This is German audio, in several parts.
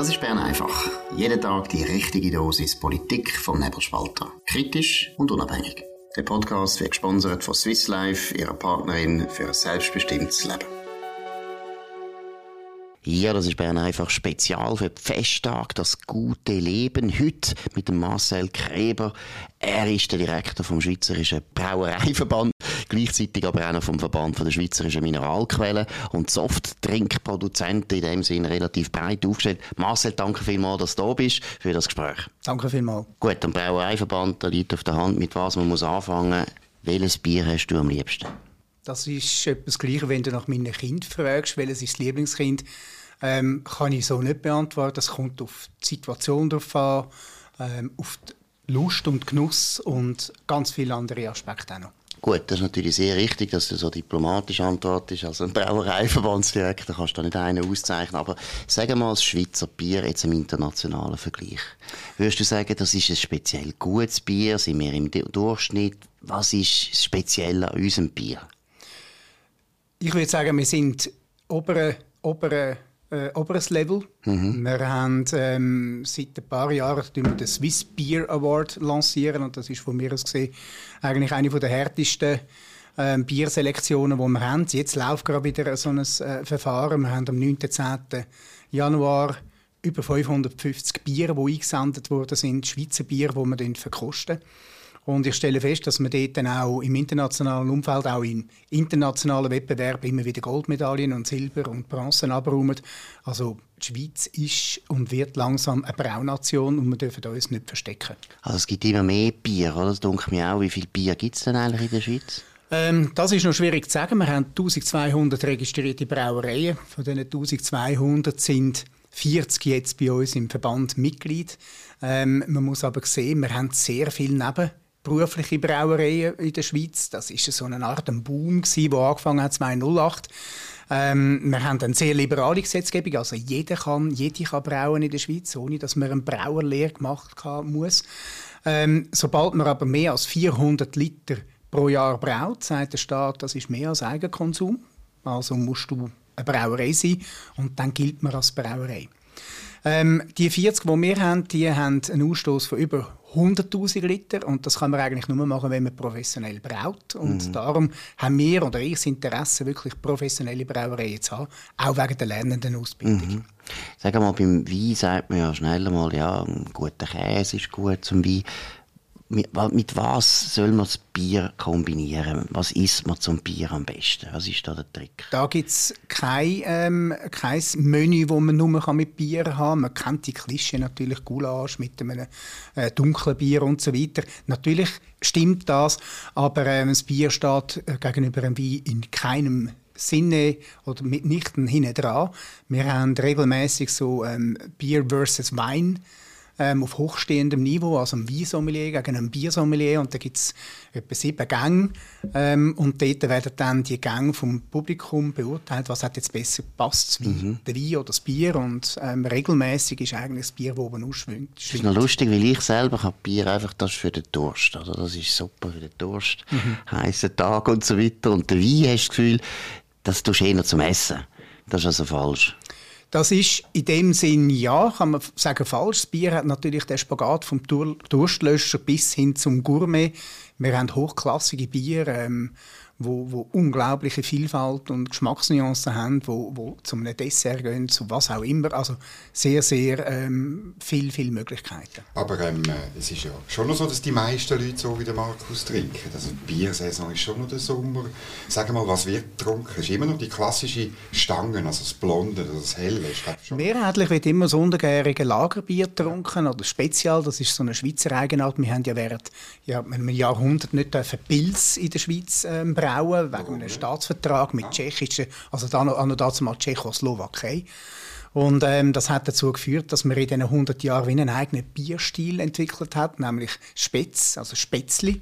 Das ist Bern einfach. Jeden Tag die richtige Dosis Politik vom Nebelspalter. Kritisch und unabhängig. Der Podcast wird gesponsert von Swiss Life, ihrer Partnerin für ein selbstbestimmtes Leben. Ja, das ist Bern einfach spezial für die Festtag, das gute Leben. Heute mit Marcel Kreber. Er ist der Direktor vom Schweizerischen Brauereiverband, gleichzeitig aber auch noch vom Verband der Schweizerischen Mineralquellen und Softdrinkproduzenten in dem Sinne relativ breit aufgestellt. Marcel, danke vielmals, dass du da bist für das Gespräch. Danke vielmals. Gut, am Brauereiverband, da liegt auf der Hand, mit was man muss anfangen. Welches Bier hast du am liebsten? Das ist etwas Gleiche, wenn du nach meinem Kind fragst, welches ist das Lieblingskind, ähm, kann ich so nicht beantworten. Das kommt auf die Situation drauf an, ähm, auf die Lust und Genuss und ganz viele andere Aspekte auch noch. Gut, das ist natürlich sehr richtig, dass du so diplomatisch antwortest. Also ein Brauereiverbandsdirektor kannst du da nicht einen auszeichnen. Aber sag mal, das Schweizer Bier jetzt im internationalen Vergleich. Würdest du sagen, das ist ein speziell gutes Bier? Sind wir im Durchschnitt? Was ist speziell an unserem Bier? Ich würde sagen, wir sind obere, obere, äh, oberes Level. Mhm. Wir haben ähm, seit ein paar Jahren den Swiss Beer Award lancieren und das ist von mir aus gesehen eigentlich eine der härtesten ähm, Bierselektionen, die wir haben. Jetzt läuft gerade wieder so ein äh, Verfahren. Wir haben am 9. 10. Januar über 550 Biere, die eingesendet wurden, sind Schweizer Bier, die wir verkosten. Und ich stelle fest, dass man dort dann auch im internationalen Umfeld, auch in internationalen Wettbewerben immer wieder Goldmedaillen und Silber und Bronzen abräumt. Also die Schweiz ist und wird langsam eine Braunation und wir dürfen uns nicht verstecken. Also es gibt immer mehr Bier, oder? Das denke mir auch. Wie viel Bier gibt es denn eigentlich in der Schweiz? Ähm, das ist noch schwierig zu sagen. Wir haben 1200 registrierte Brauereien. Von diesen 1200 sind 40 jetzt bei uns im Verband Mitglied. Ähm, man muss aber sehen, wir haben sehr viel neben berufliche Brauereien in der Schweiz. Das ist so eine Art ein Boom der angefangen hat 2008. Ähm, wir haben eine sehr liberale Gesetzgebung, also jeder kann, jede kann brauen in der Schweiz, ohne dass man eine Brauerlehre gemacht haben muss. Ähm, sobald man aber mehr als 400 Liter pro Jahr braut, sagt der Staat, das ist mehr als Eigenkonsum. Also musst du eine Brauerei sein und dann gilt man als Brauerei. Ähm, die 40, die wir haben, die haben einen Ausstoß von über 100.000 Liter und das kann man eigentlich nur machen, wenn man professionell braut. Und mhm. darum haben wir oder ich das Interesse, wirklich professionelle Brauereien zu haben, auch wegen der lernenden Ausbildung. Mhm. Sag mal, beim Wein sagt man ja schnell mal, ja, ein guter Käse ist gut zum Wein mit, was soll man das Bier kombinieren? Was isst man zum Bier am besten? Was ist da der Trick? Da gibt es kein, ähm, kein Menü, das man nur mit Bier haben kann. Man kennt die Klischee natürlich, Gulasch mit einem äh, dunklen Bier und so weiter. Natürlich stimmt das, aber äh, das Bier steht äh, gegenüber einem Wein in keinem Sinne oder mitnichten hinten dran. Wir haben regelmäßig so ähm, Bier versus Wein ähm, auf hochstehendem Niveau, also ein Weinsommelier gegen ein Biersommelier und da gibt es etwa sieben Gänge ähm, und dort werden dann die Gänge vom Publikum beurteilt, was hat jetzt besser gepasst, mhm. der Wein oder das Bier und ähm, regelmäßig ist eigentlich das Bier, das oben ausschwingt. Das ist noch lustig, weil ich selber habe Bier einfach das für den Durst, oder? das ist super für den Durst, mhm. heißer Tag und so weiter und der Wein hast du das Gefühl, das tust du eher zum Essen. Das ist also falsch. Das ist in dem Sinn ja, kann man sagen, falsch. Das Bier hat natürlich den Spagat vom Durstlöscher bis hin zum Gourmet. Wir haben hochklassige Bier. Ähm, wo, wo unglaubliche Vielfalt und Geschmacksnuancen haben, wo, wo zu einem Dessert gehen, zu was auch immer. Also sehr, sehr ähm, viel, viel Möglichkeiten. Aber ähm, es ist ja schon noch so, dass die meisten Leute so wie der Markus trinken. Also die Biersaison ist schon noch der Sommer. Sag mal, was wird getrunken? Es ist immer noch die klassische Stangen, also das Blonde, das Helle. Mehrheitlich wird immer das untergärige Lagerbier getrunken oder Spezial. Das ist so eine Schweizer Eigenart. Wir haben ja während ja, einem Jahrhundert nicht Pilz in der Schweiz ähm, brauen, wegen einem Staatsvertrag mit tschechischen, also dann noch dazu mal Tschechoslowakei. Und ähm, das hat dazu geführt, dass man in diesen 100 Jahren wie einen eigenen Bierstil entwickelt hat, nämlich Spätz, also Spätzli.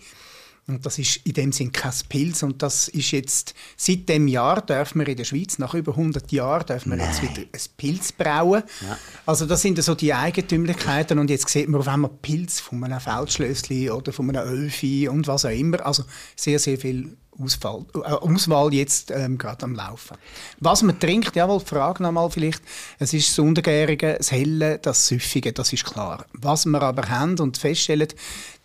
Und das ist in dem Sinn kein Pilz. Und das ist jetzt, seit dem Jahr dürfen wir in der Schweiz, nach über 100 Jahren, dürfen wir jetzt wieder ein Pilz brauen. Ja. Also das sind so die Eigentümlichkeiten. Und jetzt sieht man, wenn man Pilz von einem Feldschlössli oder von einem Ölfi und was auch immer, also sehr, sehr viel Ausfall, äh, Auswahl jetzt ähm, gerade am Laufen. Was man trinkt, jawohl, die Frage nochmal vielleicht, es ist das Untergärige, das Helle, das Süffige, das ist klar. Was wir aber haben und feststellen,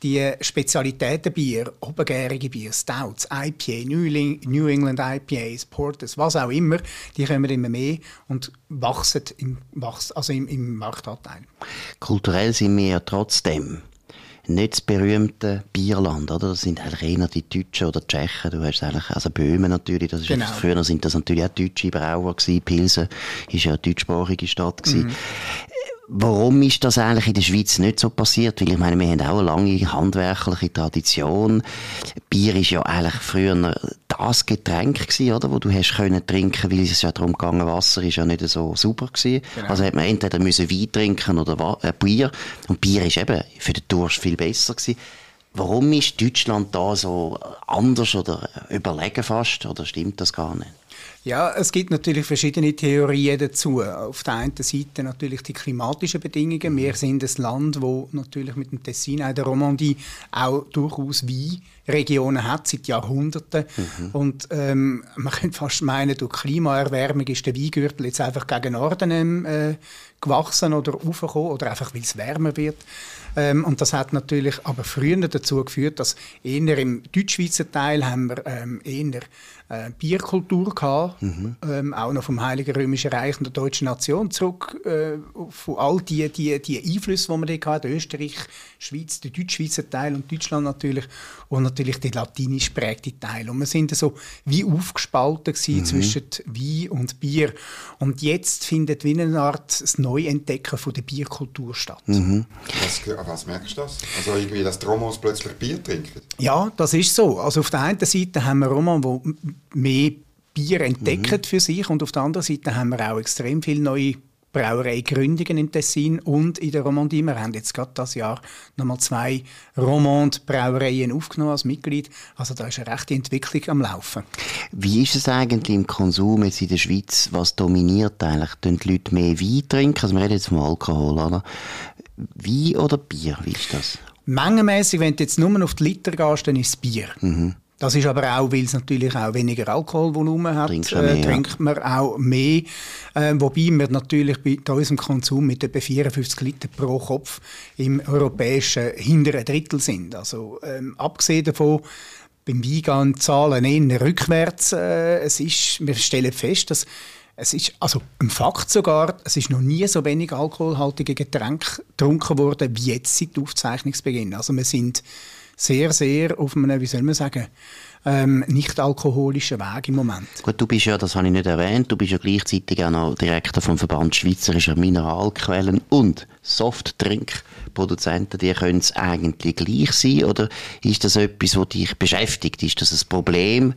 die Spezialitätenbier, obergärige Bier, Stouts, IPA, New England IPAs, Porters, was auch immer, die kommen immer mehr und wachsen im, also im, im Marktanteil. Kulturell sind wir ja trotzdem nicht das berühmte Bierland, oder? Das sind eigentlich eher die Deutschen oder Tschechen. Du hast eigentlich, also Böhmen natürlich, das ist genau. früher sind das natürlich auch deutsche Brauer gewesen. Pilsen ist ja eine deutschsprachige Stadt gewesen. Mhm. Warum ist das eigentlich in der Schweiz nicht so passiert? Weil ich meine, wir haben auch eine lange handwerkliche Tradition. Bier ist ja eigentlich früher das Getränk gewesen, oder? Wo du hast können trinken, weil es ja darum gegangen, Wasser ist ja nicht so super gewesen. Genau. Also hat man entweder müssen Wein trinken oder äh, Bier. Und Bier ist eben für den Durst viel besser gewesen. Warum ist Deutschland da so anders oder überlegen fast? Oder stimmt das gar nicht? Ja, es gibt natürlich verschiedene Theorien dazu. Auf der einen Seite natürlich die klimatischen Bedingungen. Wir sind ein Land, wo natürlich mit dem Tessin, auch der Romandie, auch durchaus Weinregionen hat seit Jahrhunderten. Mhm. Und ähm, man könnte fast meinen, durch Klimaerwärmung ist der Weingürtel jetzt einfach gegen Norden ähm, äh, gewachsen oder aufgekommen oder einfach, weil es wärmer wird. Ähm, und das hat natürlich aber früher dazu geführt, dass eher im Deutschschweizer Teil haben wir ähm, eher äh, Bierkultur gehabt, mhm. ähm, auch noch vom Heiligen Römischen Reich und der deutschen Nation zurück, äh, von all die, die, die Einflüsse, die wir da hatten, Österreich, Schweiz, der deutschschweizer Teil und Deutschland natürlich und natürlich der latinisch prägte Teil. Und wir sind so wie aufgespalten mhm. zwischen Wein und Bier. Und jetzt findet wie eine Art das Neuentdecken von der Bierkultur statt. Mhm. Was, was merkst du das? Also irgendwie, dass die Romans plötzlich Bier trinken? Ja, das ist so. Also auf der einen Seite haben wir Romans, die mehr Bier entdecken mhm. für sich und auf der anderen Seite haben wir auch extrem viele neue Brauereigründungen im Tessin und in der Romandie. Wir haben jetzt gerade das Jahr nochmal zwei Romand-Brauereien aufgenommen als Mitglied. Also da ist eine rechte Entwicklung am Laufen. Wie ist es eigentlich im Konsum jetzt in der Schweiz? Was dominiert eigentlich? Tun die Leute mehr Wein trinken? Also wir reden jetzt vom Alkohol, oder? Wein oder Bier? Wie ist das? Mengenmäßig, wenn du jetzt nur auf die Liter gehst, dann ist es Bier. Mhm. Das ist aber auch, weil es natürlich auch weniger Alkoholvolumen hat, äh, mehr, trinkt man auch mehr. Äh, wobei wir natürlich bei unserem Konsum mit etwa 54 Liter pro Kopf im europäischen hinteren Drittel sind. Also ähm, abgesehen davon, beim Weingehen zahlen eher rückwärts. Äh, es ist, wir stellen fest, dass es ist, also ein Fakt sogar, es ist noch nie so wenig alkoholhaltige Getränke getrunken worden wie jetzt seit Aufzeichnungsbeginn. Also wir sind sehr, sehr auf einem, wie soll man sagen, ähm, nicht alkoholischen Weg im Moment. Gut, du bist ja, das habe ich nicht erwähnt, du bist ja gleichzeitig auch noch Direktor vom Verband Schweizerischer Mineralquellen und Softdrinkproduzenten. Die können es eigentlich gleich sein oder ist das etwas, was dich beschäftigt? Ist das ein Problem?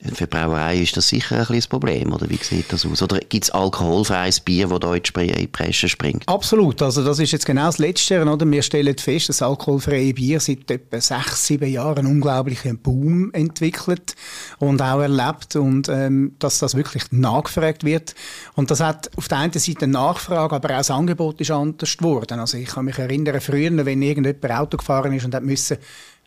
Für die Brauerei ist das sicher ein kleines Problem, oder wie sieht das aus? Oder gibt es alkoholfreies Bier, das da in die Presse springt? Absolut, also das ist jetzt genau das Letzte, oder? Wir stellen fest, dass alkoholfreie Bier seit etwa sechs, sieben Jahren einen unglaublichen Boom entwickelt und auch erlebt und ähm, dass das wirklich nachgefragt wird. Und das hat auf der einen Seite eine Nachfrage, aber auch das Angebot ist anders geworden. Also ich kann mich erinnern, früher, wenn irgendjemand Auto gefahren ist und hat müssen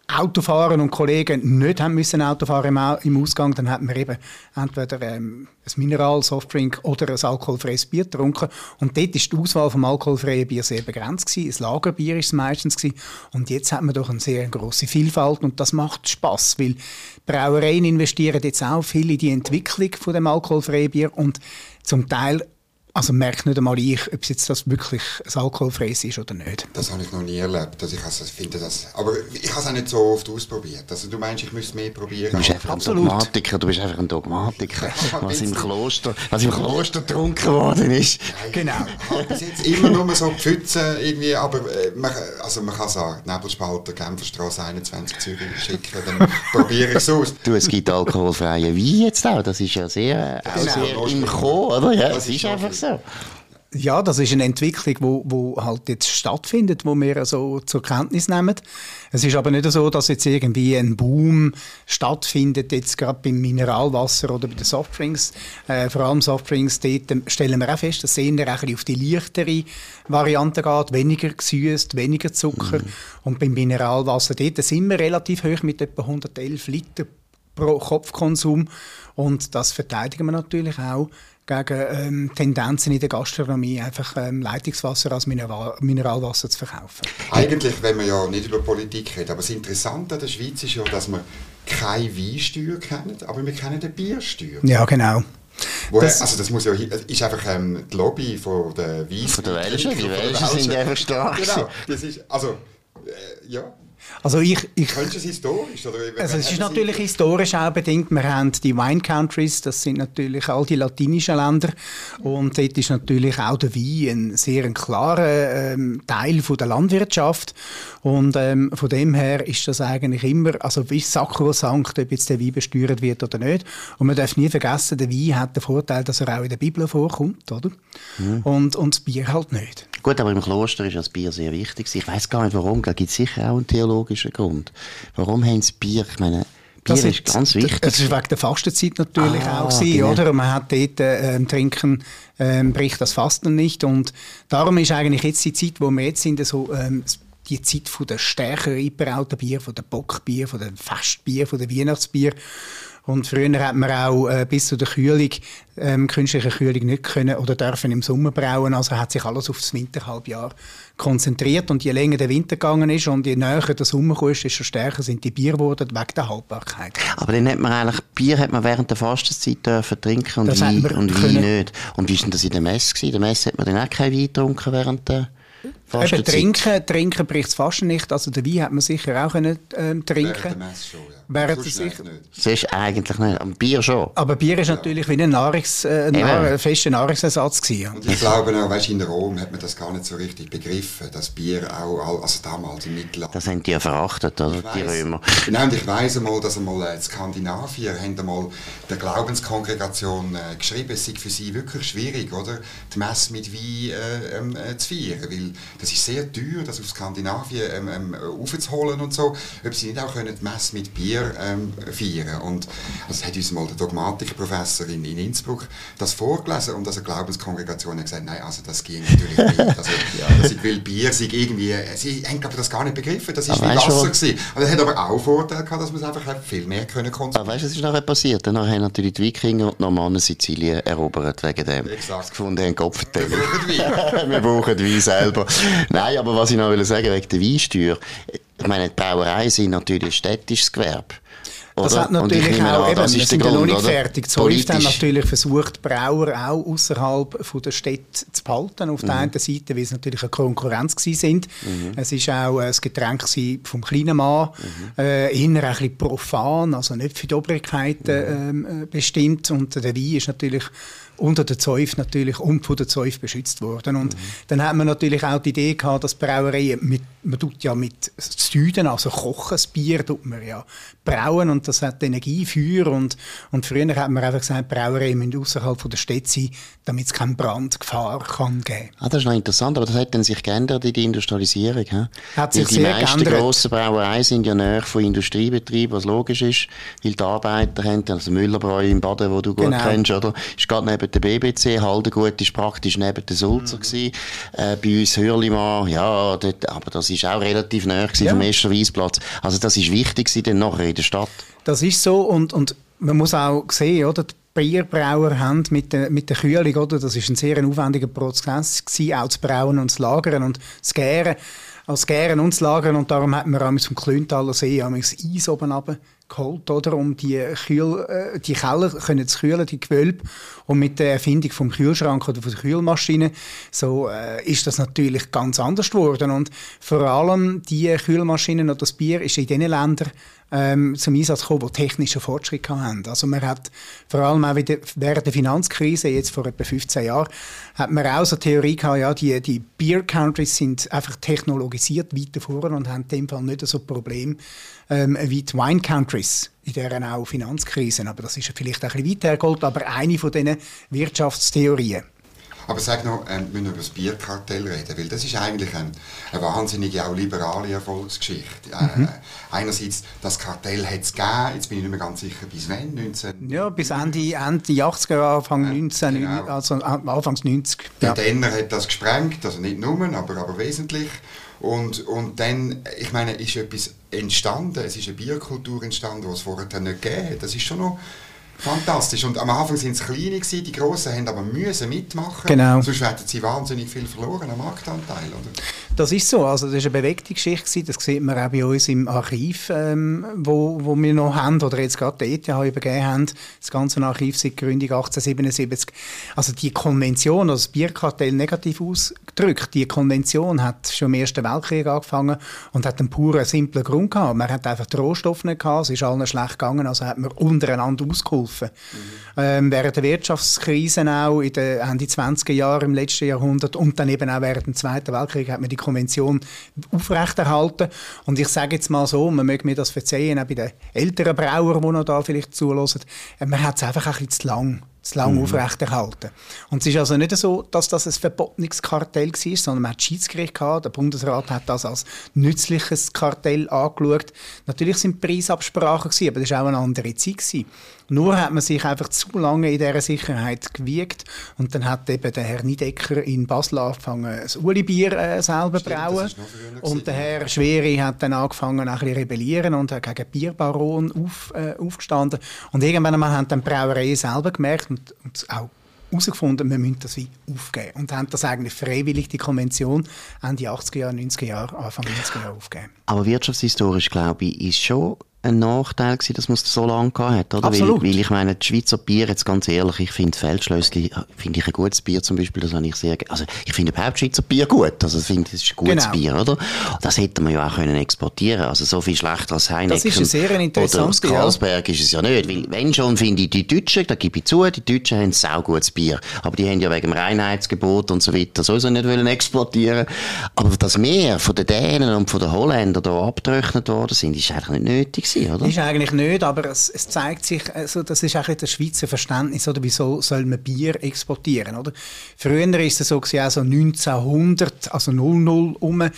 Autofahren und Kollegen nicht haben müssen Autofahren im, Ausgang, dann hat man eben entweder ähm, ein Mineral, Softdrink oder ein alkoholfreies Bier getrunken. Und dort ist die Auswahl vom alkoholfreien Bier sehr begrenzt gewesen. Ein Lagerbier ist es meistens gewesen. Und jetzt hat man doch eine sehr große Vielfalt und das macht Spaß, weil Brauereien investieren jetzt auch viel in die Entwicklung von dem alkoholfreien Bier und zum Teil also merkt nicht einmal ich, ob es jetzt das wirklich ein alkoholfreies ist oder nicht. Das habe ich noch nie erlebt. Also ich also finde das, aber ich habe es auch nicht so oft ausprobiert. Also du meinst, ich müsste mehr probieren? Du bist einfach ein Dogmatiker. Du bist einfach ein Dogmatiker, was im Kloster, was im Kloster getrunken worden ist. Nein, genau. Ich habe bis jetzt immer nur so Pfützen irgendwie, aber äh, man, also man kann sagen, Nebelspalter, Genferstraße 21 Zürich schicken, dann probiere ich es aus. Du, es gibt alkoholfreie Wein jetzt auch. Das ist ja sehr, genau. sehr im Kommen, oder? Ja, das, das ist einfach so so. Ja, das ist eine Entwicklung, wo, wo halt jetzt stattfindet, wo wir so zur Kenntnis nehmen. Es ist aber nicht so, dass jetzt irgendwie ein Boom stattfindet, jetzt gerade beim Mineralwasser oder bei den Softdrinks. Äh, vor allem Softdrinks, dort stellen wir auch fest, dass es eher ein auf die leichtere Variante geht, weniger gesüßt, weniger Zucker. Mhm. Und beim Mineralwasser, dort sind wir relativ hoch mit etwa 111 Liter Pro-Kopf-Konsum. Und das verteidigen wir natürlich auch gegen ähm, Tendenzen in der Gastronomie, einfach ähm, Leitungswasser als Mineral Mineralwasser zu verkaufen. Eigentlich, wenn wir ja nicht über Politik reden, aber das Interessante an der Schweiz ist ja, dass wir keine Weinsteuer kennen, aber wir kennen eine Biersteuer. Ja, genau. Woher, das, also das muss ja, ist einfach ähm, die Lobby von der Weiss. Von der Welschen, die Welschen sind einfach stark. Genau, das ist, also, äh, ja. Also ich, ich, Kennst du es historisch? Oder also es ist natürlich Sie? historisch auch bedingt. Wir haben die Wine Countries, das sind natürlich all die latinischen Länder. Und dort ist natürlich auch der Wein ein sehr ein klarer ähm, Teil von der Landwirtschaft. Und ähm, von dem her ist das eigentlich immer, also wie sakrosankt, ob jetzt der Wein besteuert wird oder nicht. Und man darf nie vergessen, der Wein hat den Vorteil, dass er auch in der Bibel vorkommt, oder? Mhm. Und, und das Bier halt nicht. Gut, aber im Kloster ist das Bier sehr wichtig. Ich weiß gar nicht warum, da gibt es sicher auch einen theologischen Grund. Warum haben sie Bier? Ich meine, Bier das ist, ganz wichtig. Das ist wegen der Fastenzeit natürlich ah, auch gewesen, genau. oder? Man hat dort äh, Trinken ähm, bricht das Fasten nicht und darum ist eigentlich jetzt die Zeit, wo wir jetzt sind, so ähm, die Zeit von der stärker eingebrauten Bier, von der Bockbier, von dem Festbier, von der Weihnachtsbier. Und früher hat man auch äh, bis zu der Kühlung, ähm, künstliche Kühlung nicht können oder dürfen im Sommer brauen. Also hat sich alles auf das Winterhalbjahr konzentriert. Und je länger der Winter gegangen ist und je näher der Sommer ist, desto stärker sind die Bier geworden wegen der Haltbarkeit. Aber dann hat man eigentlich, Bier hat man während der Fastenzeit dürfen trinken und Wein, und Wein nicht. Und wie war das in der Messe? In der Messe hat man dann auch kein Wein getrunken während der Eben, trinken, trinken bricht es fast nicht. Also den Wein hat man sicher auch können, ähm, trinken. Während der Messe schon, ja. Das ist eigentlich nicht, aber Bier schon. Aber Bier ist ja. natürlich wie ein, Nahrungs, äh, Nahr fester Nahrungsersatz gewesen. Und ich glaube auch, weißt, in Rom hat man das gar nicht so richtig begriffen, dass Bier auch, also damals im Mittelalter... Das haben die ja verachtet, oder? die Römer. Und ich weiss einmal, dass einmal äh, in Skandinavien haben einmal der Glaubenskongregation äh, geschrieben, es sei für sie wirklich schwierig, oder? Die Messe mit Wein äh, ähm, äh, zu feiern, weil das ist sehr teuer, das auf Skandinavien ähm, ähm, aufzuholen und so. Ob sie nicht auch können die Messe mit Bier ähm, feiern Und also hat uns mal der Dogmatikprofessor in, in Innsbruck das vorgelesen und also Glaubenskongregation hat gesagt, nein, also das ging natürlich nicht. Also, ja. also ich will Bier, sie irgendwie, sie haben glaube das gar nicht begriffen, das ist wie Wasser gewesen. Und das hat aber auch Vorteil gehabt, dass man es einfach viel mehr können konsumieren. weißt du, was ist nachher passiert? Dann haben natürlich die Wikinger und Normannen Sizilien erobert wegen dem. Exakt. gefunden haben, Kopf Wir brauchen Wein. Wir brauchen Wein selber. Nein, aber was ich noch will sagen wegen der Weinsteuer, ich meine, die Brauereien sind natürlich ein städtisches Gewerbe. Das hat natürlich auch, an, eben, wir sind ja noch nicht fertig. Zolf haben natürlich versucht, Brauer auch außerhalb der Städte zu behalten. Auf mhm. der einen Seite, weil sie natürlich eine Konkurrenz sind. Mhm. Es war auch ein Getränk vom kleinen Mann, mhm. äh, eher ein bisschen profan, also nicht für die Obrigkeit mhm. ähm, äh, bestimmt. Und der Wein ist natürlich unter der Zeuf natürlich und von der Zeuf beschützt worden. Und mhm. dann hat man natürlich auch die Idee gehabt, dass Brauereien, mit, man tut ja mit Süden, also kochen, das Bier tut man ja brauen und das hat Energie, Feuer und, und früher hat man einfach gesagt, Brauereien müssen außerhalb von der Stadt sein, damit es keine Brandgefahr kann geben. Ah, das ist noch interessant, aber das hat dann sich geändert in der Industrialisierung. He? Hat sich weil die meisten grossen Brauereien sind ja näher von Industriebetrieben, was logisch ist, weil die Arbeiter haben, also Müllerbräu im Baden, wo du gut genau. kennst, oder? Ist gerade neben der BBC, Haldengut ist praktisch neben der Sulzer mhm. Äh, bei uns Hürlimann, ja, dort, aber das ist auch relativ näher ja. vom ersten Weisplatz. Also das ist wichtig dann nachher in der Stadt. Das ist so und, und man muss auch sehen, oder? Die Bierbrauer haben mit der, mit der Kühlung, oder? Das ist ein sehr aufwendiger Prozess gewesen, auch zu brauen und zu lagern und zu gären. Als Gären und lagern und darum hat man am vom Klüntaler See das Eis oben runter geholt, oder, um die, Kühl, äh, die Keller können zu kühlen, die Gewölbe. Und mit der Erfindung vom Kühlschrank oder von der Kühlmaschine so äh, ist das natürlich ganz anders geworden. Und vor allem die Kühlmaschinen oder das Bier ist in den Ländern ähm, zum Einsatz gekommen, die technischen Fortschritt haben. Also man hat vor allem auch wieder während der Finanzkrise, jetzt vor etwa 15 Jahren, hat man auch so eine Theorie gehabt, ja, die, die Beer Countries sind einfach technologisiert weiter vorne und haben in dem Fall nicht so ein Problem ähm, wie die Wine Countries in deren auch Finanzkrisen. Aber das ist vielleicht ein bisschen hergeholt, aber eine von diesen Wirtschaftstheorien. Aber sag noch, ähm, wir müssen über das Bierkartell reden, weil das ist eigentlich ein, eine wahnsinnige, auch liberale Erfolgsgeschichte. Äh, mhm. einerseits, das Kartell hat es gegeben, jetzt bin ich nicht mehr ganz sicher, bis wann? 19... Ja, bis Ende, Ende 80er, Anfang ja, 19, genau. also Anfangs 90. Der ja. Denner hat das gesprengt, also nicht nur, aber, aber wesentlich. Und, und dann, ich meine, ist etwas entstanden, es ist eine Bierkultur entstanden, die es vorher nicht gegeben hat. Das ist schon noch Fantastisch. Und am Anfang waren es kleine, gewesen, die Grossen haben aber müssen mitmachen. Genau. Sonst hätten sie wahnsinnig viel verloren am Marktanteil. Oder? Das ist so. Also das ist eine bewegte Geschichte. Das sieht man auch bei uns im Archiv, ähm, wo, wo wir noch haben, oder jetzt gerade die ETH übergeben haben. Das ganze Archiv seit Gründung 1877. Also die Konvention, also das Bierkartell negativ ausgedrückt, die Konvention hat schon im Ersten Weltkrieg angefangen und hat einen puren, simplen Grund gehabt. Man hat einfach die Rohstoffe nicht gehabt, es ist allen schlecht gegangen, also hat man untereinander ausgeholt geholfen. Mhm. Ähm, während der Wirtschaftskrise auch in den Ende 20er Jahre im letzten Jahrhundert und dann eben auch während dem Zweiten Weltkrieg hat man die Konvention aufrechterhalten. Und ich sage jetzt mal so, man möge mir das verzeihen, auch bei den älteren Brauern, die noch da vielleicht zulassen, äh, man hat es einfach ein bisschen zu lang zu lange mhm. aufrechterhalten. Und es ist also nicht so, dass das ein verbotenes Kartell war, sondern man hat Schiedsgericht gehabt, der Bundesrat hat das als nützliches Kartell angeschaut. Natürlich sind Preisabsprachen gewesen, aber das war auch eine andere Zeit gewesen. Nur hat man sich einfach zu lange in dieser Sicherheit gewiegt und dann hat eben der Herr Niedecker in Basel angefangen, das Uli-Bier äh, selber zu brauen. Und der Herr Schweri hat dann angefangen, ein bisschen rebellieren und hat gegen Bierbaron auf, äh, aufgestanden. Und irgendwann haben dann die Brauereien selber gemerkt und, und auch herausgefunden, wir müssen das wie aufgeben. Und haben das eigentlich freiwillig, die Konvention, Ende 80er Jahre, 90er Jahre, Anfang 90er Jahre aufgegeben. Aber wirtschaftshistorisch, glaube ich, ist schon ein Nachteil gewesen, dass man es so lange gehabt hat, oder? Absolut. Weil, weil ich meine, die Schweizer Bier, jetzt ganz ehrlich, ich finde Feldschlössli, finde ich ein gutes Bier zum Beispiel, das habe ich sehr, also ich finde überhaupt Schweizer Bier gut, also ich finde, das ist ein gutes genau. Bier, oder? Das hätte man ja auch können exportieren, also so viel schlechter als Heineken. Das ist ein sehr interessant. Oder aus Karlsberg ja. ist es ja nicht, weil wenn schon finde ich die Deutschen, da gebe ich zu, die Deutschen haben sau gutes Bier, aber die haben ja wegen dem Reinheitsgebot und so weiter sowieso nicht wollen exportieren, aber dass mehr von den Dänen und von den Holländern da abgerechnet worden sind, ist eigentlich nicht nötig gewesen, oder? Ist eigentlich nicht, aber es, es zeigt sich, also das ist auch das Schweizer Verständnis, oder wieso soll man Bier exportieren, oder? Früher ist es so, gewesen, also 1900, also 00 um,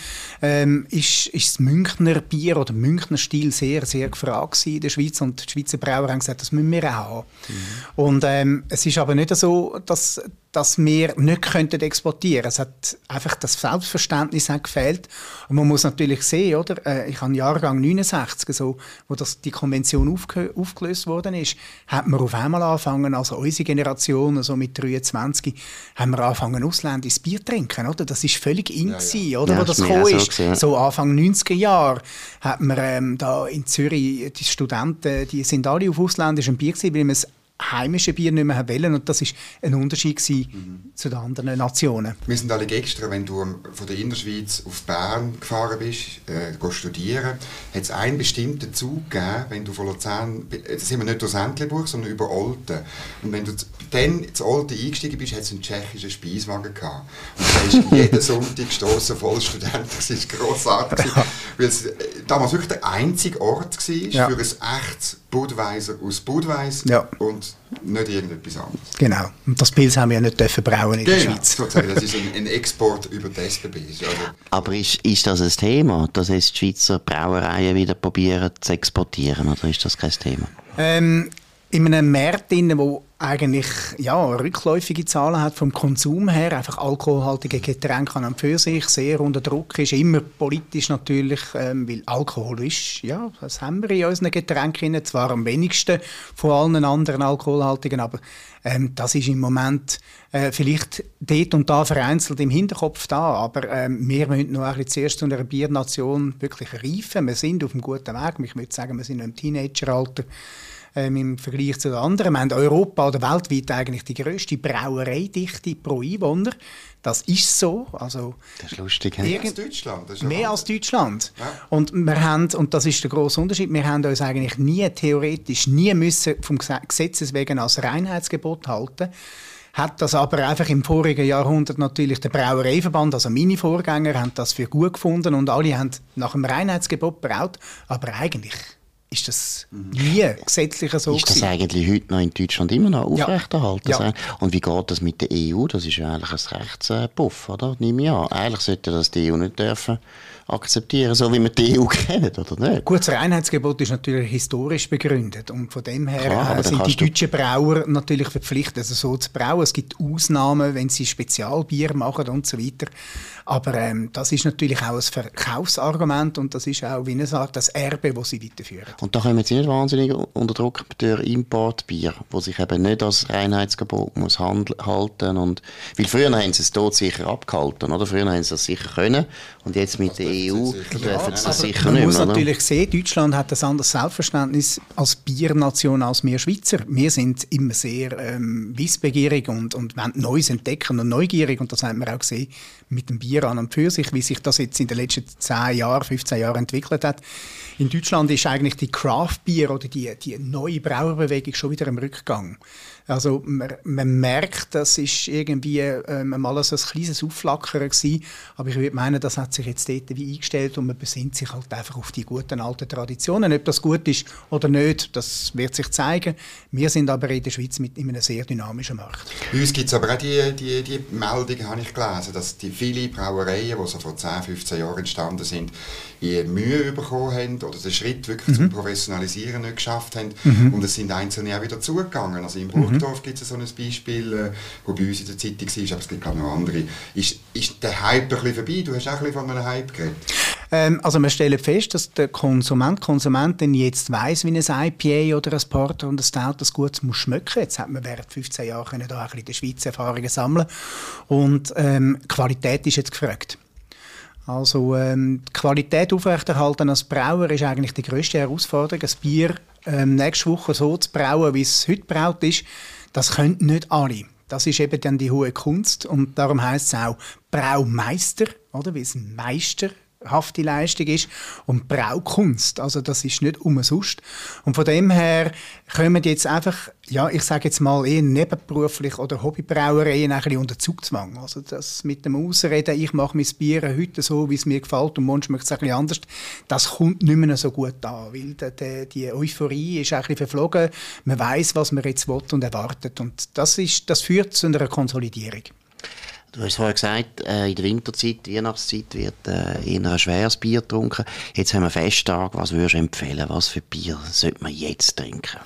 ähm, ist, ist das Münchner Bier oder Münchner Stil sehr, sehr gefragt in der Schweiz und die Schweizer Brauer haben gesagt, das müssen wir auch haben. Mhm. Und ähm, es ist aber nicht so, dass dass wir nicht könnten exportieren. Es hat einfach das Selbstverständnis hat gefehlt. Und man muss natürlich sehen, oder? Äh, ich habe Jahrgang 69, so, wo das, die Konvention aufge aufgelöst worden ist, hat man auf einmal angefangen, also unsere Generation, also mit 23, haben wir angefangen, ausländisches Bier zu trinken, oder? Das ist völlig in ja, ja. oder? Ja, wo das gekommen ist. So, so, Anfang 90er Jahre hat man ähm, da in Zürich, die Studenten, die sind alle auf ausländischem Bier gewesen, weil man es heimische Bier nicht mehr wollen. Und das war ein Unterschied mhm. zu den anderen Nationen. Wir sind alle extra, wenn du von der Innerschweiz auf Bern gefahren bist, äh, studieren, hat es einen bestimmten Zug gegeben, wenn du von Luzern, das sind wir nicht durch Entlebuch, sondern über Olten. Und wenn du dann zu Olten eingestiegen bist, hat es einen tschechischen Speiswagen gehabt. Und da ist jeden Sonntag gestoßen voll Studenten. Das ist grossartig. Weil es äh, damals wirklich der einzige Ort war ja. für ein echtes Budweiser aus Budweis ja. und nicht irgendetwas anderes. Genau. Und das Pilz haben wir ja nicht dürfen brauen in genau, der Schweiz. Sozusagen. Das ist ein, ein Export über die SBB. Also Aber ist, ist das ein Thema, dass jetzt die Schweizer Brauereien wieder probieren zu exportieren, oder ist das kein Thema? Ähm, in einem Markt, wo eigentlich ja, rückläufige Zahlen hat vom Konsum her, einfach alkoholhaltige Getränke an und für sich. Sehr unter Druck ist, immer politisch natürlich, ähm, weil Alkohol ist, ja, das haben wir in unseren Getränken, zwar am wenigsten von allen anderen alkoholhaltigen, aber ähm, das ist im Moment äh, vielleicht dort und da vereinzelt im Hinterkopf da, aber ähm, wir müssen noch ein bisschen zuerst zu einer Biernation wirklich reifen. Wir sind auf einem guten Weg, ich würde sagen, wir sind noch im Teenageralter ähm, im Vergleich zu den anderen. Wir haben Europa oder weltweit eigentlich die grösste Brauereidichte pro Einwohner. Das ist so. Also das ist lustig. Mehr als Deutschland. Das mehr als Deutschland. Ja. Und wir haben, und das ist der große Unterschied, wir haben uns eigentlich nie theoretisch, nie müssen vom Gesetzes wegen als Reinheitsgebot halten hat das aber einfach im vorigen Jahrhundert natürlich der Brauereiverband, also meine Vorgänger, haben das für gut gefunden und alle haben nach dem Reinheitsgebot braut, aber eigentlich ist das nie gesetzlich so Ist das eigentlich heute noch in Deutschland immer noch aufrechterhalten? Ja. ja. Und wie geht das mit der EU? Das ist ja eigentlich ein Rechtspuff, oder? Nehme ich an. Eigentlich sollte das die EU nicht dürfen akzeptieren, so wie wir die EU kennen, oder nicht? Gut, das Reinheitsgebot ist natürlich historisch begründet und von dem her Klar, äh, sind die deutschen Brauer natürlich verpflichtet, also so zu brauen. Es gibt Ausnahmen, wenn sie Spezialbier machen und so weiter. Aber ähm, das ist natürlich auch ein Verkaufsargument und das ist auch, wie er sagt, das Erbe, das sie weiterführen. Und da kommen sie nicht wahnsinnig unter Druck durch Importbier, wo sich eben nicht als Reinheitsgebot muss halten und weil früher haben sie es dort sicher abgehalten, oder? Früher haben sie das sicher können und jetzt mit der EU dürfen sie das sicher man nicht mehr. Man muss natürlich sehen, Deutschland hat ein anderes Selbstverständnis als Biernation als wir Schweizer. Wir sind immer sehr ähm, wissbegierig und, und wollen Neues entdecken und neugierig und das haben wir auch gesehen mit dem Bier an und für sich, wie sich das jetzt in den letzten 10 Jahren, 15 Jahren entwickelt hat. In Deutschland ist eigentlich die Craft Beer oder die, die neue Brauerbewegung schon wieder im Rückgang. Also man, man merkt, das ist irgendwie ähm, mal so ein kleines Aufflackern gewesen, aber ich würde meinen, das hat sich jetzt dort wie eingestellt und man besinnt sich halt einfach auf die guten alten Traditionen. Ob das gut ist oder nicht, das wird sich zeigen. Wir sind aber in der Schweiz mit in einem sehr dynamischen Markt. Bei uns gibt es aber auch die, die, die Meldung, habe ich gelesen, dass die viele Brauereien, die so vor 10, 15 Jahren entstanden sind, Mühe bekommen haben oder den Schritt wirklich mhm. zum Professionalisieren nicht geschafft haben. Mhm. Und es sind einzelne auch wieder zugegangen. Also in Burgdorf mhm. gibt es so ein Beispiel, äh, bei uns in der Zeitung war, aber es gibt auch noch andere. Ist, ist der Hype ein bisschen vorbei? Du hast auch ein bisschen von einem Hype geredet. Ähm, also wir stellen fest, dass der Konsument, Konsumentin jetzt weiß, wie ein IPA oder ein Porter und ein Stout das gut muss schmecken. Jetzt hat man während 15 Jahren da ein in der Schweiz Erfahrungen sammeln und ähm, Qualität ist jetzt gefragt. Also ähm, die Qualität aufrechterhalten als Brauer ist eigentlich die größte Herausforderung. Ein Bier ähm, nächste Woche so zu brauen, wie es heute braut ist, das können nicht alle. Das ist eben dann die hohe Kunst und darum heißt es auch Braumeister, oder? Wie es ein Meister hafte Leistung ist und Braukunst. Also das ist nicht umsonst. Und von dem her kommen jetzt einfach, ja, ich sage jetzt mal eher nebenberuflich oder Hobbybrauereien ein bisschen unter Zugzwang. Also das mit dem Ausreden, ich mache mein Bier heute so, wie es mir gefällt und morgen schmeckt es ein bisschen anders, das kommt nicht mehr so gut an, weil die, die, die Euphorie ist ein bisschen verflogen. Man weiß, was man jetzt will und erwartet und das, ist, das führt zu einer Konsolidierung. Du hast vorher gesagt, äh, in der Winterzeit, Weihnachtszeit wird äh, eher ein schweres Bier getrunken. Jetzt haben wir Festtag. Was würdest du empfehlen? Was für Bier sollte man jetzt trinken?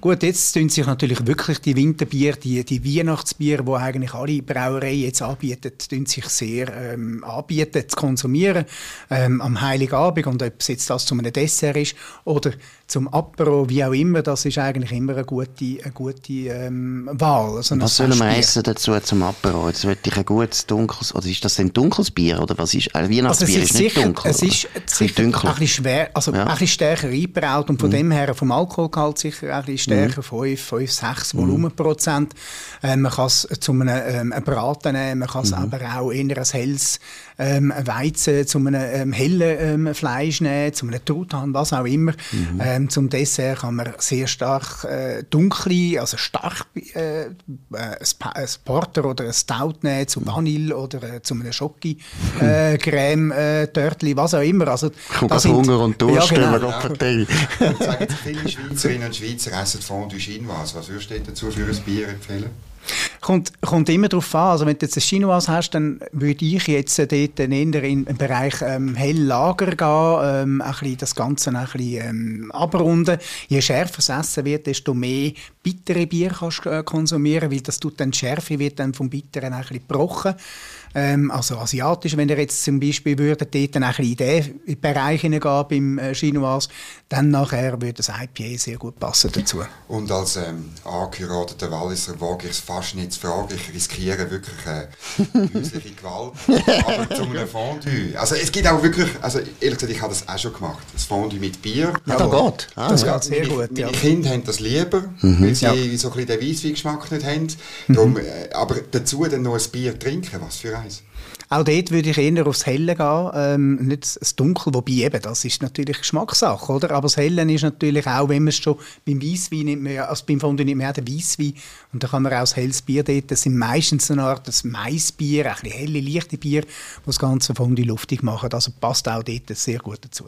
Gut, jetzt tun sich natürlich wirklich die Winterbier, die, die Weihnachtsbier, die eigentlich alle Brauereien jetzt anbieten, tun sich sehr ähm, anbieten zu konsumieren ähm, am Heiligabend. Und ob es jetzt das zu einem Dessert ist oder zum Apero, wie auch immer, das ist eigentlich immer eine gute, eine gute ähm, Wahl. Also was sollen wir essen dazu zum Apero? Jetzt möchte ich ein gutes dunkles, oder ist das ein dunkles Bier oder was ist? Ein Weihnachtsbier also ist, ist, nicht sicher, dunkel. Es ist sicher ein bisschen schwer, also ja. ein bisschen stärker eingebraut und von mhm. dem her vom Alkoholgehalt sicher ein bisschen stärker, mhm. 5, 5 6 Volumenprozent. Äh, man kann es zu einem, ähm, Braten nehmen, man kann es mhm. aber auch eher ein helles ähm, Weizen zu einem ähm, hellen ähm, Fleisch nehmen, zu einem Truthahn, was auch immer. Mhm. Ähm, zum Dessert kann man sehr stark äh, dunkle, also stark äh, äh ein Porter oder ein Stout nehmen, zu Vanille oder äh, zu einem Schoki-Creme, äh, Törtli, was auch immer. Also, Kommt das Hunger und Durst, ja, genau. ja. Sagen viele Schweizerinnen und Schweizer essen Fondue Chinoise. Was würdest du dazu für ein Bier empfehlen? Kommt, kommt immer darauf an. Also wenn du jetzt ein Chinois hast, dann würde ich jetzt dort eher in den Bereich ähm, Helllager gehen, ähm, ein bisschen das Ganze ein bisschen ähm, abrunden. Je schärfer es essen wird, desto mehr bittere Bier kannst äh, konsumieren, weil das tut dann die Schärfe wird dann vom Bitteren ein bisschen gebrochen. Ähm, also asiatisch, wenn ihr jetzt zum Beispiel würdet, dort ein bisschen in diesen Bereich hineingehen beim äh, Chinois, dann nachher würde das IPA sehr gut passen dazu. Und als ähm, angeheirateter Walliser wage ich es fast nicht zu fragen, ich riskiere wirklich äh, häusliche Gewalt, aber zu einem Fondue. Also es gibt auch wirklich, also ehrlich gesagt, ich habe das auch schon gemacht, das Fondue mit Bier. Ja, da geht. Ah, das ja. geht sehr meine, gut. Meine ja. Kinder haben das lieber, mhm. weil sie ja. so ein bisschen den Weisswein-Geschmack nicht haben. Mhm. Darum, äh, aber dazu dann noch ein Bier trinken, was für eins? Auch dort würde ich eher aufs Helle gehen, ähm, nicht das Dunkel, wobei eben, das ist natürlich Geschmackssache, oder? Aber das Helle ist natürlich auch, wenn man es schon beim Weisswein nimmt, man, also beim Fondue nimmt man den Weisswein und da kann man auch das helles Bier dort, das sind meistens eine Art das Maisbier, ein bisschen helle, leichte Bier, das das ganze Fondue luftig macht, also passt auch dort sehr gut dazu.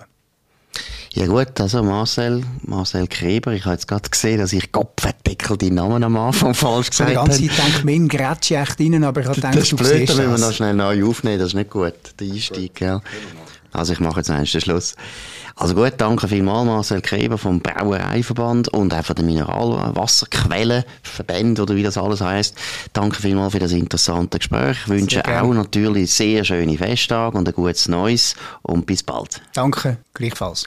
Ja gut, also Marcel, Marcel Kreber, ich habe jetzt gerade gesehen, dass ich Kopfdeckel deinen Namen am Anfang falsch gesagt habe. Die ganze Zeit denke ich, mein Grätsche echt rein, aber ich habe gedacht, das ist du blöd, siehst wenn wir das. noch schnell neu aufnehmen, das ist nicht gut, der Einstieg, gell? Also ich mache jetzt einen Schluss. Also gut, danke vielmals Marcel Kreber vom Brauereiverband und auch von den Mineralwasserquellen, Verband oder wie das alles heißt. Danke vielmals für das interessante Gespräch. Ich wünsche auch natürlich sehr schöne Festtage und ein gutes Neues und bis bald. Danke, gleichfalls.